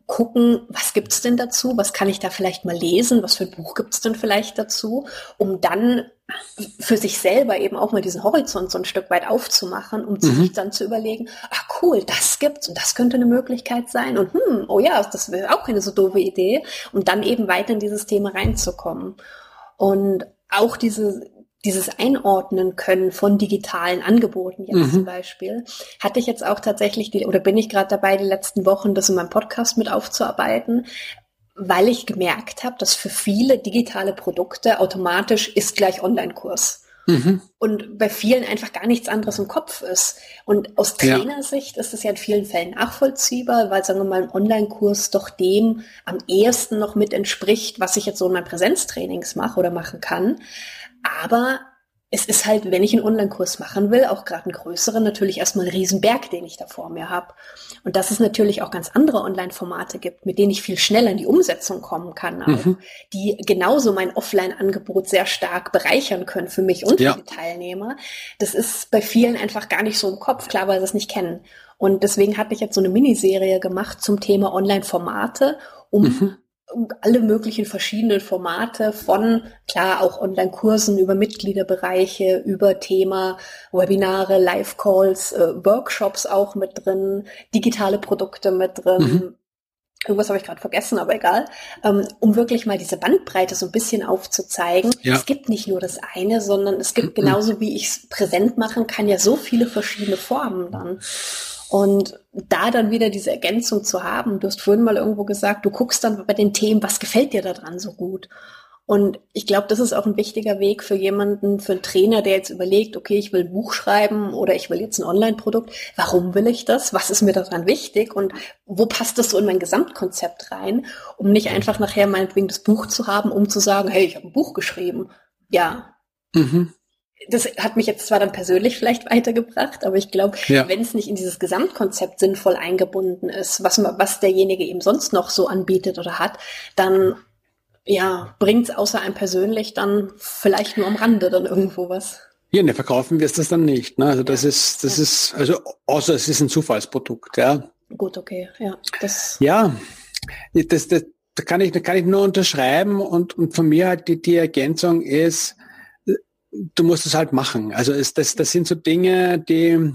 gucken, was gibt's denn dazu? Was kann ich da vielleicht mal lesen? Was für ein Buch gibt's denn vielleicht dazu? Um dann für sich selber eben auch mal diesen Horizont so ein Stück weit aufzumachen, um mhm. sich dann zu überlegen, ach cool, das gibt's und das könnte eine Möglichkeit sein und hm, oh ja, das wäre auch keine so doofe Idee, um dann eben weiter in dieses Thema reinzukommen. Und auch diese, dieses Einordnen können von digitalen Angeboten jetzt mhm. zum Beispiel, hatte ich jetzt auch tatsächlich die, oder bin ich gerade dabei, die letzten Wochen das in meinem Podcast mit aufzuarbeiten, weil ich gemerkt habe, dass für viele digitale Produkte automatisch ist gleich Online-Kurs. Mhm. Und bei vielen einfach gar nichts anderes im Kopf ist. Und aus Trainersicht ja. ist es ja in vielen Fällen nachvollziehbar, weil, sagen wir mal, ein Online-Kurs doch dem am ehesten noch mit entspricht, was ich jetzt so in meinen Präsenztrainings mache oder machen kann. Aber es ist halt, wenn ich einen Online-Kurs machen will, auch gerade einen größeren, natürlich erstmal ein Riesenberg, den ich da vor mir habe. Und dass es natürlich auch ganz andere Online-Formate gibt, mit denen ich viel schneller in die Umsetzung kommen kann, auch, mhm. die genauso mein Offline-Angebot sehr stark bereichern können für mich und ja. für die Teilnehmer. Das ist bei vielen einfach gar nicht so im Kopf, klar, weil sie es nicht kennen. Und deswegen hatte ich jetzt so eine Miniserie gemacht zum Thema Online-Formate, um mhm alle möglichen verschiedenen Formate von, klar, auch Online-Kursen über Mitgliederbereiche, über Thema Webinare, Live-Calls, äh, Workshops auch mit drin, digitale Produkte mit drin. Mhm. Irgendwas habe ich gerade vergessen, aber egal. Ähm, um wirklich mal diese Bandbreite so ein bisschen aufzuzeigen. Ja. Es gibt nicht nur das eine, sondern es gibt mhm. genauso wie ich es präsent machen kann, ja so viele verschiedene Formen dann. Und da dann wieder diese Ergänzung zu haben, du hast vorhin mal irgendwo gesagt, du guckst dann bei den Themen, was gefällt dir daran so gut? Und ich glaube, das ist auch ein wichtiger Weg für jemanden, für einen Trainer, der jetzt überlegt, okay, ich will ein Buch schreiben oder ich will jetzt ein Online-Produkt. Warum will ich das? Was ist mir daran wichtig? Und wo passt das so in mein Gesamtkonzept rein? Um nicht einfach nachher meinetwegen das Buch zu haben, um zu sagen, hey, ich habe ein Buch geschrieben. Ja. Mhm das hat mich jetzt zwar dann persönlich vielleicht weitergebracht, aber ich glaube, ja. wenn es nicht in dieses Gesamtkonzept sinnvoll eingebunden ist, was, was derjenige eben sonst noch so anbietet oder hat, dann ja, bringt es außer einem persönlich dann vielleicht nur am Rande dann irgendwo was. Ja, ne, verkaufen wirst das dann nicht. Ne? Also das ja. ist, das ja. ist, also außer es ist ein Zufallsprodukt, ja. Gut, okay, ja. Das ja, das, das, da kann ich, da kann ich nur unterschreiben und, und von mir halt die, die Ergänzung ist, du musst es halt machen. Also es, das, das sind so Dinge, die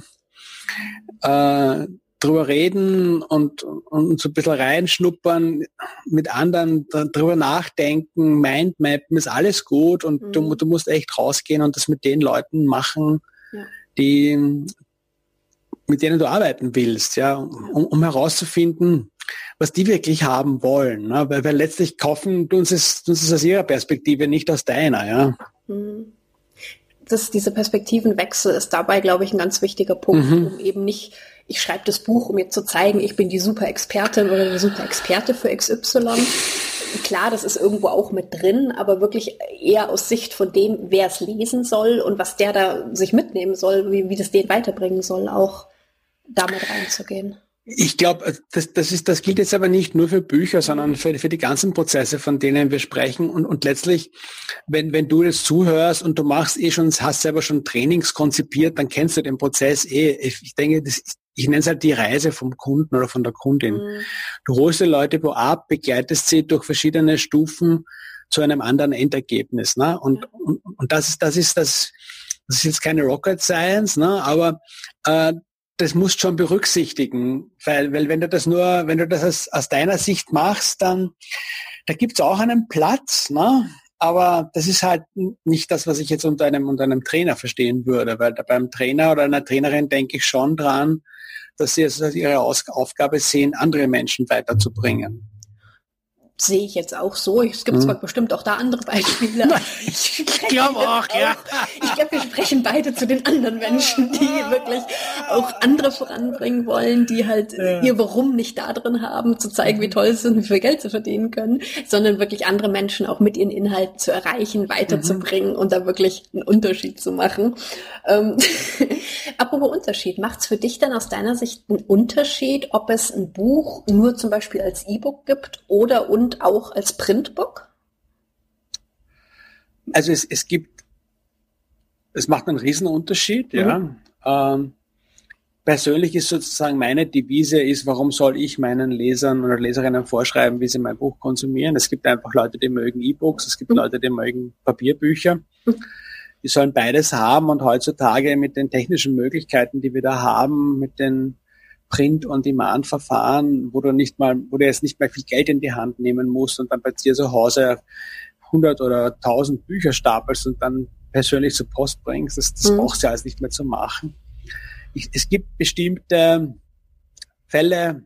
äh, drüber reden und, und so ein bisschen reinschnuppern, mit anderen drüber nachdenken, Mindmappen ist alles gut und mhm. du, du musst echt rausgehen und das mit den Leuten machen, ja. die mit denen du arbeiten willst, ja, um, um herauszufinden, was die wirklich haben wollen. Ne? Weil, weil letztlich kaufen es, tun sie es aus ihrer Perspektive, nicht aus deiner, ja. Mhm das, diese Perspektivenwechsel ist dabei, glaube ich, ein ganz wichtiger Punkt, mhm. um eben nicht, ich schreibe das Buch, um mir zu zeigen, ich bin die super Expertin oder der super Experte für XY. Klar, das ist irgendwo auch mit drin, aber wirklich eher aus Sicht von dem, wer es lesen soll und was der da sich mitnehmen soll, wie, wie das den weiterbringen soll, auch damit reinzugehen. Ich glaube, äh, das, das, ist, das gilt jetzt aber nicht nur für Bücher, sondern für, für die ganzen Prozesse, von denen wir sprechen. Und, und letztlich, wenn, wenn du jetzt zuhörst und du machst eh schon, hast selber schon Trainings konzipiert, dann kennst du den Prozess eh. Ich, ich denke, das, ich nenne es halt die Reise vom Kunden oder von der Kundin. Mhm. Du holst die Leute wo ab, begleitest sie durch verschiedene Stufen zu einem anderen Endergebnis. Ne? Und, und, und das ist, das ist das, das ist jetzt keine Rocket Science, ne? aber äh, das musst schon berücksichtigen, weil, weil wenn du das nur, wenn du das aus, aus deiner Sicht machst, dann da gibt's auch einen Platz, ne? aber das ist halt nicht das, was ich jetzt unter einem, unter einem Trainer verstehen würde, weil beim Trainer oder einer Trainerin denke ich schon dran, dass sie es als ihre Aufgabe sehen, andere Menschen weiterzubringen. Sehe ich jetzt auch so. Es gibt hm. zwar bestimmt auch da andere Beispiele. ich glaube auch, auch, ja. Ich glaube, wir sprechen beide zu den anderen Menschen, die wirklich auch andere voranbringen wollen, die halt ja. ihr Warum nicht da drin haben, zu zeigen, wie toll es ist und wie viel Geld sie verdienen können, sondern wirklich andere Menschen auch mit ihren Inhalten zu erreichen, weiterzubringen mhm. und da wirklich einen Unterschied zu machen. Ähm, apropos Unterschied, macht es für dich dann aus deiner Sicht einen Unterschied, ob es ein Buch nur zum Beispiel als E-Book gibt oder und auch als Printbook? Also es, es gibt, es macht einen Riesenunterschied, mhm. ja. Ähm, persönlich ist sozusagen meine Devise ist, warum soll ich meinen Lesern oder Leserinnen vorschreiben, wie sie mein Buch konsumieren? Es gibt einfach Leute, die mögen E-Books, es gibt mhm. Leute, die mögen Papierbücher. Mhm. Die sollen beides haben und heutzutage mit den technischen Möglichkeiten, die wir da haben, mit den Print-on-Demand-Verfahren, wo du nicht mal, wo du jetzt nicht mehr viel Geld in die Hand nehmen musst und dann bei dir zu Hause 100 oder 1000 Bücher stapelst und dann persönlich zur Post bringst. Das, das mhm. brauchst du alles nicht mehr zu machen. Ich, es gibt bestimmte Fälle,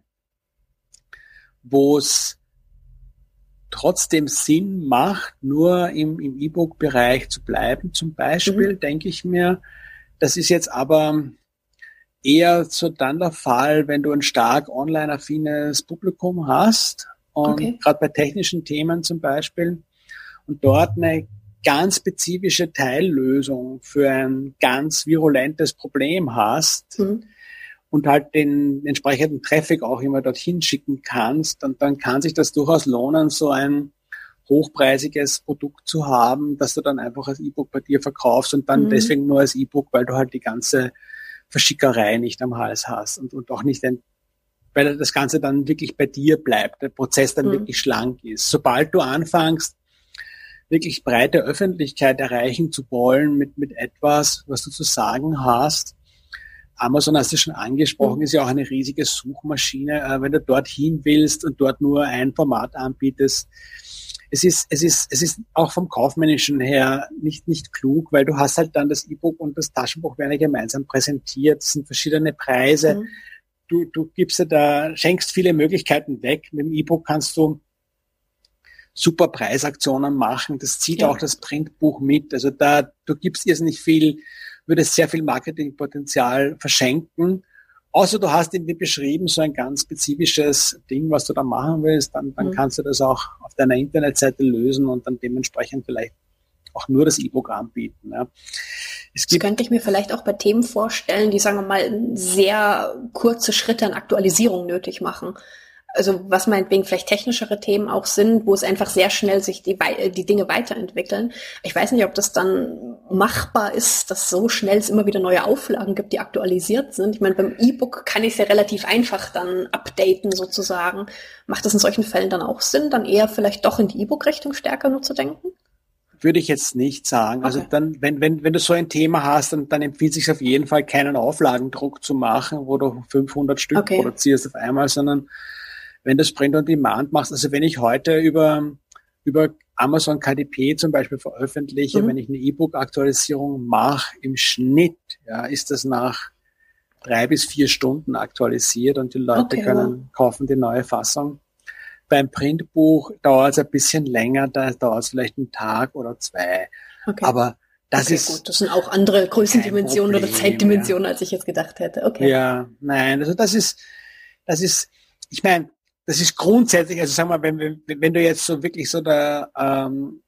wo es trotzdem Sinn macht, nur im, im E-Book-Bereich zu bleiben. Zum Beispiel mhm. denke ich mir, das ist jetzt aber eher so dann der Fall, wenn du ein stark online-affines Publikum hast und okay. gerade bei technischen Themen zum Beispiel und dort eine ganz spezifische Teillösung für ein ganz virulentes Problem hast mhm. und halt den entsprechenden Traffic auch immer dorthin schicken kannst, und dann kann sich das durchaus lohnen, so ein hochpreisiges Produkt zu haben, dass du dann einfach als E-Book bei dir verkaufst und dann mhm. deswegen nur als E-Book, weil du halt die ganze Verschickerei nicht am Hals hast und, und auch nicht ein, weil das Ganze dann wirklich bei dir bleibt, der Prozess dann mhm. wirklich schlank ist. Sobald du anfängst, wirklich breite Öffentlichkeit erreichen zu wollen mit, mit etwas, was du zu sagen hast, Amazon hast du schon angesprochen, mhm. ist ja auch eine riesige Suchmaschine. Äh, wenn du dorthin willst und dort nur ein Format anbietest, es ist, es ist, es ist auch vom Kaufmännischen her nicht, nicht klug, weil du hast halt dann das E-Book und das Taschenbuch werden ja gemeinsam präsentiert. Es sind verschiedene Preise. Mhm. Du, du gibst ja da, schenkst viele Möglichkeiten weg. Mit dem E-Book kannst du super Preisaktionen machen. Das zieht ja. auch das Printbuch mit. Also da, du gibst irrsinnig viel, würdest sehr viel Marketingpotenzial verschenken Außer du hast irgendwie beschrieben, so ein ganz spezifisches Ding, was du da machen willst, dann, dann mhm. kannst du das auch auf deiner Internetseite lösen und dann dementsprechend vielleicht auch nur das E-Book anbieten. Ja. Das könnte ich mir vielleicht auch bei Themen vorstellen, die, sagen wir mal, sehr kurze Schritte an Aktualisierung nötig machen also was meinetwegen vielleicht technischere Themen auch sind, wo es einfach sehr schnell sich die, die Dinge weiterentwickeln. Ich weiß nicht, ob das dann machbar ist, dass so schnell es immer wieder neue Auflagen gibt, die aktualisiert sind. Ich meine, beim E-Book kann ich es ja relativ einfach dann updaten sozusagen. Macht das in solchen Fällen dann auch Sinn, dann eher vielleicht doch in die E-Book-Richtung stärker nur zu denken? Würde ich jetzt nicht sagen. Also okay. Also dann, wenn, wenn, wenn du so ein Thema hast, dann, dann empfiehlt sich auf jeden Fall keinen Auflagendruck zu machen, wo du 500 Stück okay. produzierst auf einmal, sondern wenn du das Print on Demand machst, also wenn ich heute über, über Amazon KDP zum Beispiel veröffentliche, mhm. wenn ich eine E-Book-Aktualisierung mache, im Schnitt, ja, ist das nach drei bis vier Stunden aktualisiert und die Leute okay, können ja. kaufen die neue Fassung. Beim Printbuch dauert es ein bisschen länger, da dauert es vielleicht einen Tag oder zwei. Okay. Aber das okay, ist. Gut. Das sind auch andere Größendimensionen Problem, oder Zeitdimensionen, ja. als ich jetzt gedacht hätte. Okay. Ja, nein, also das ist, das ist, ich meine, das ist grundsätzlich, also sag mal, wenn, wenn du jetzt so wirklich so da, ähm,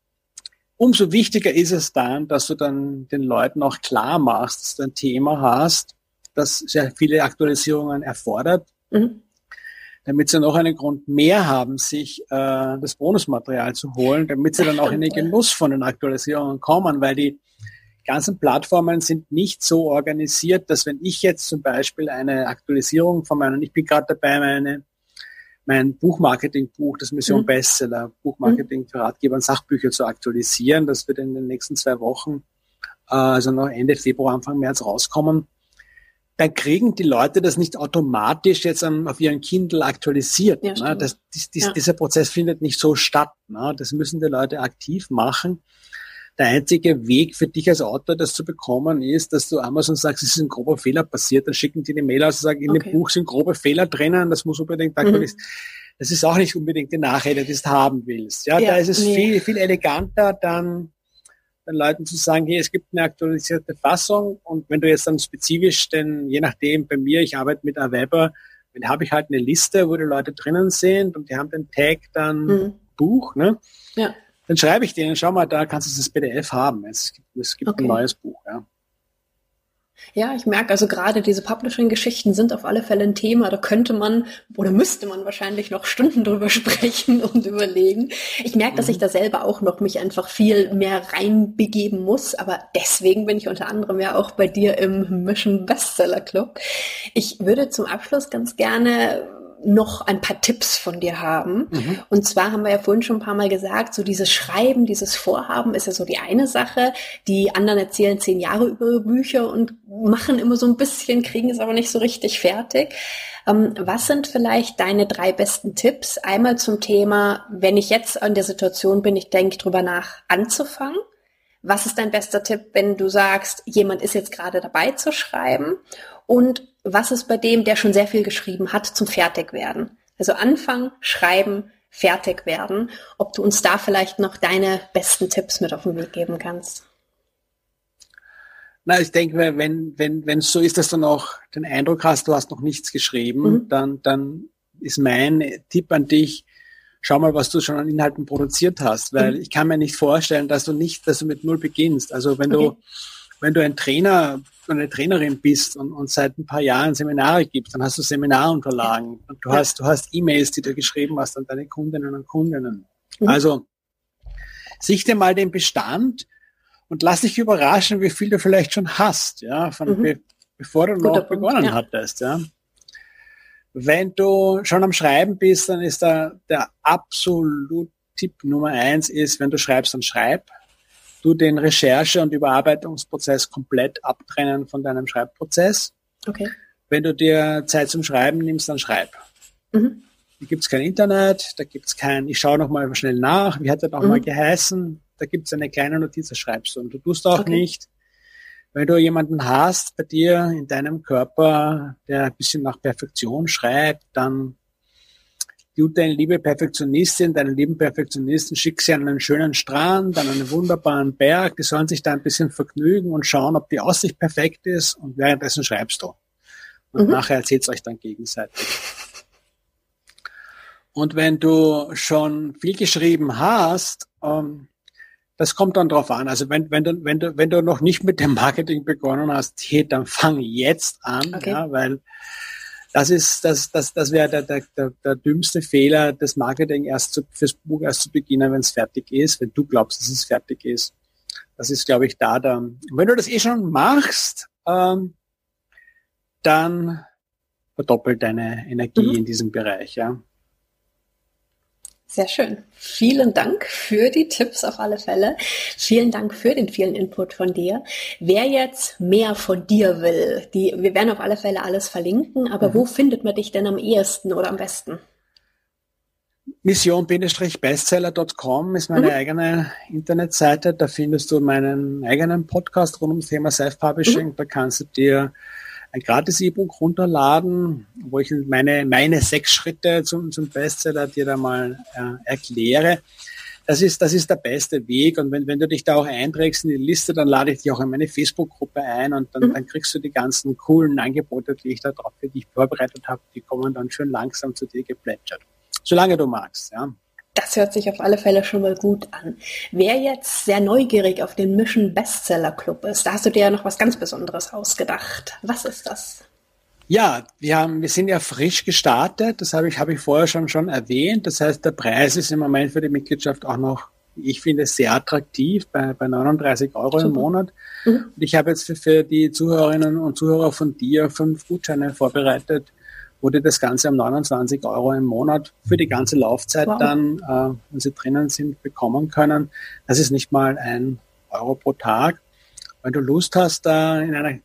umso wichtiger ist es dann, dass du dann den Leuten auch klar machst, dass du ein Thema hast, das sehr viele Aktualisierungen erfordert, mhm. damit sie noch einen Grund mehr haben, sich äh, das Bonusmaterial zu holen, damit sie dann auch in den Genuss von den Aktualisierungen kommen, weil die ganzen Plattformen sind nicht so organisiert, dass wenn ich jetzt zum Beispiel eine Aktualisierung von meiner, ich bin gerade dabei, meine mein Buchmarketing-Buch, das Mission mhm. Bestseller, Buchmarketing für Ratgeber und Sachbücher zu aktualisieren. Das wird in den nächsten zwei Wochen, äh, also noch Ende Februar, Anfang März rauskommen. Dann kriegen die Leute das nicht automatisch jetzt auf ihren Kindle aktualisiert. Ja, ne? das, dies, dies, ja. Dieser Prozess findet nicht so statt. Ne? Das müssen die Leute aktiv machen. Der einzige Weg für dich als Autor, das zu bekommen, ist, dass du Amazon sagst, es ist ein grober Fehler passiert, dann schicken die eine Mail aus und sagen, in okay. dem Buch sind grobe Fehler drinnen, das muss unbedingt mhm. Das ist auch nicht unbedingt die Nachrede, die du haben willst. Ja, ja da ist es nee. viel, viel eleganter, dann den Leuten zu sagen, hey, es gibt eine aktualisierte Fassung und wenn du jetzt dann spezifisch, denn je nachdem, bei mir, ich arbeite mit Aweber, dann habe ich halt eine Liste, wo die Leute drinnen sind und die haben den Tag dann mhm. Buch, ne? Ja dann schreibe ich denen, schau mal, da kannst du das PDF haben. Es gibt, es gibt okay. ein neues Buch. Ja. Ja, ich merke also gerade diese Publishing-Geschichten sind auf alle Fälle ein Thema. Da könnte man oder müsste man wahrscheinlich noch Stunden drüber sprechen und überlegen. Ich merke, mhm. dass ich da selber auch noch mich einfach viel mehr reinbegeben muss. Aber deswegen bin ich unter anderem ja auch bei dir im Mission Bestseller Club. Ich würde zum Abschluss ganz gerne noch ein paar Tipps von dir haben. Mhm. Und zwar haben wir ja vorhin schon ein paar Mal gesagt, so dieses Schreiben, dieses Vorhaben ist ja so die eine Sache. Die anderen erzählen zehn Jahre über Bücher und machen immer so ein bisschen, kriegen es aber nicht so richtig fertig. Ähm, was sind vielleicht deine drei besten Tipps? Einmal zum Thema, wenn ich jetzt an der Situation bin, ich denke drüber nach, anzufangen. Was ist dein bester Tipp, wenn du sagst, jemand ist jetzt gerade dabei zu schreiben? Und was ist bei dem, der schon sehr viel geschrieben hat, zum Fertigwerden? Also Anfang, Schreiben, fertig werden. Ob du uns da vielleicht noch deine besten Tipps mit auf den Weg geben kannst. Na, ich denke, wenn wenn wenn es so ist, dass du noch den Eindruck hast, du hast noch nichts geschrieben, mhm. dann dann ist mein Tipp an dich, schau mal, was du schon an Inhalten produziert hast, weil mhm. ich kann mir nicht vorstellen, dass du nicht, dass du mit null beginnst. Also wenn okay. du wenn du ein Trainer eine Trainerin bist und, und seit ein paar Jahren Seminare gibst, dann hast du Seminarunterlagen und du hast, du hast E-Mails, die du geschrieben hast an deine Kundinnen und Kundinnen. Mhm. Also sichte mal den Bestand und lass dich überraschen, wie viel du vielleicht schon hast, ja, von mhm. be, bevor du noch begonnen ja. hattest, ja. Wenn du schon am Schreiben bist, dann ist da der absolut Tipp Nummer eins ist, wenn du schreibst, dann schreib du den Recherche- und Überarbeitungsprozess komplett abtrennen von deinem Schreibprozess. Okay. Wenn du dir Zeit zum Schreiben nimmst, dann schreib. Mhm. Da gibt's kein Internet, da gibt's kein, ich schaue noch mal schnell nach, wie hat er noch mhm. mal geheißen, da gibt's eine kleine Notiz, das schreibst du. Und du tust auch okay. nicht, wenn du jemanden hast bei dir in deinem Körper, der ein bisschen nach Perfektion schreibt, dann du, deine liebe Perfektionistin, deinen lieben Perfektionisten, schick sie an einen schönen Strand, an einen wunderbaren Berg, die sollen sich da ein bisschen vergnügen und schauen, ob die Aussicht perfekt ist und währenddessen schreibst du. Und mhm. nachher erzählt es euch dann gegenseitig. Und wenn du schon viel geschrieben hast, ähm, das kommt dann drauf an. Also wenn, wenn du, wenn du, wenn du noch nicht mit dem Marketing begonnen hast, hey, dann fang jetzt an, okay. ja, weil das ist, das, das, das wäre der, der, der, der dümmste Fehler, das Marketing erst zu, fürs Buch erst zu beginnen, wenn es fertig ist, wenn du glaubst, dass es fertig ist. Das ist, glaube ich, da dann. wenn du das eh schon machst, ähm, dann verdoppelt deine Energie mhm. in diesem Bereich, ja. Sehr schön. Vielen Dank für die Tipps auf alle Fälle. Vielen Dank für den vielen Input von dir. Wer jetzt mehr von dir will, die, wir werden auf alle Fälle alles verlinken, aber mhm. wo findet man dich denn am ehesten oder am besten? Mission-bestseller.com ist meine mhm. eigene Internetseite. Da findest du meinen eigenen Podcast rund ums Thema Self-Publishing. Mhm. Da kannst du dir ein gratis E-Book runterladen, wo ich meine, meine sechs Schritte zum, zum Bestseller dir da mal äh, erkläre. Das ist, das ist der beste Weg. Und wenn, wenn du dich da auch einträgst in die Liste, dann lade ich dich auch in meine Facebook-Gruppe ein und dann, mhm. dann kriegst du die ganzen coolen Angebote, die ich da drauf für dich vorbereitet habe, die kommen dann schön langsam zu dir geplätschert. Solange du magst, ja. Das hört sich auf alle Fälle schon mal gut an. Wer jetzt sehr neugierig auf den Mission Bestseller Club ist, da hast du dir ja noch was ganz Besonderes ausgedacht. Was ist das? Ja, wir haben, wir sind ja frisch gestartet. Das habe ich, habe ich vorher schon, schon erwähnt. Das heißt, der Preis ist im Moment für die Mitgliedschaft auch noch, ich finde, sehr attraktiv bei, bei 39 Euro Super. im Monat. Mhm. Und ich habe jetzt für, für die Zuhörerinnen und Zuhörer von dir fünf Gutscheine vorbereitet, wo die das Ganze um 29 Euro im Monat für die ganze Laufzeit wow. dann, äh, wenn sie drinnen sind, bekommen können. Das ist nicht mal ein Euro pro Tag. Wenn du Lust hast, da in einer,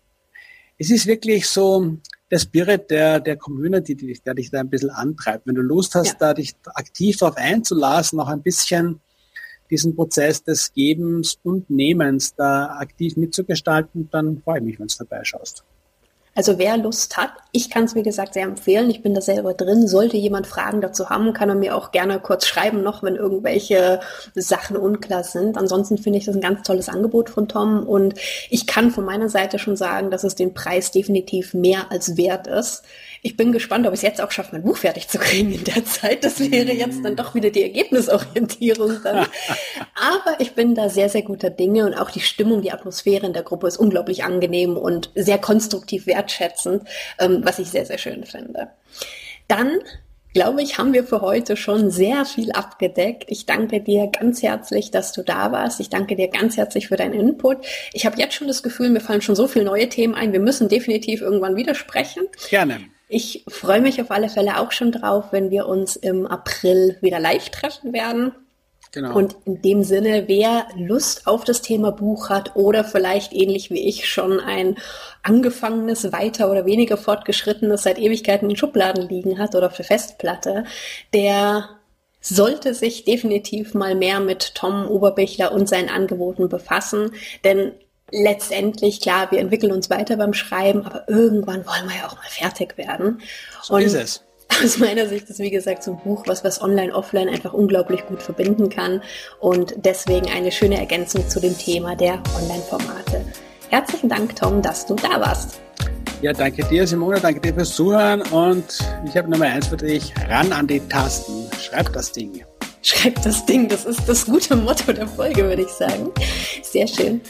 es ist wirklich so der Spirit der, der Community, die, der dich da ein bisschen antreibt. Wenn du Lust hast, ja. da dich aktiv darauf einzulassen, auch ein bisschen diesen Prozess des Gebens und Nehmens da aktiv mitzugestalten, dann freue ich mich, wenn du vorbeischaust. Also wer Lust hat, ich kann es wie gesagt sehr empfehlen. Ich bin da selber drin. Sollte jemand Fragen dazu haben, kann er mir auch gerne kurz schreiben noch, wenn irgendwelche Sachen unklar sind. Ansonsten finde ich das ein ganz tolles Angebot von Tom und ich kann von meiner Seite schon sagen, dass es den Preis definitiv mehr als wert ist. Ich bin gespannt, ob ich es jetzt auch schaffe, mein Buch fertig zu kriegen in der Zeit. Das wäre jetzt dann doch wieder die Ergebnisorientierung dann. Aber ich bin da sehr, sehr guter Dinge und auch die Stimmung, die Atmosphäre in der Gruppe ist unglaublich angenehm und sehr konstruktiv wertschätzend, ähm, was ich sehr, sehr schön finde. Dann glaube ich, haben wir für heute schon sehr viel abgedeckt. Ich danke dir ganz herzlich, dass du da warst. Ich danke dir ganz herzlich für deinen Input. Ich habe jetzt schon das Gefühl, mir fallen schon so viele neue Themen ein. Wir müssen definitiv irgendwann wieder sprechen. Gerne. Ich freue mich auf alle Fälle auch schon drauf, wenn wir uns im April wieder live treffen werden. Genau. Und in dem Sinne, wer Lust auf das Thema Buch hat oder vielleicht ähnlich wie ich schon ein angefangenes, weiter oder weniger fortgeschrittenes seit Ewigkeiten in Schubladen liegen hat oder auf der Festplatte, der sollte sich definitiv mal mehr mit Tom Oberbichler und seinen Angeboten befassen, denn letztendlich, klar, wir entwickeln uns weiter beim Schreiben, aber irgendwann wollen wir ja auch mal fertig werden. So und ist es. Aus meiner Sicht ist, wie gesagt, so ein Buch, was was online, offline einfach unglaublich gut verbinden kann und deswegen eine schöne Ergänzung zu dem Thema der Online-Formate. Herzlichen Dank, Tom, dass du da warst. Ja, danke dir, Simone, danke dir fürs Zuhören und ich habe Nummer eins für dich, ran an die Tasten, schreib das Ding. Schreib das Ding, das ist das gute Motto der Folge, würde ich sagen. Sehr schön.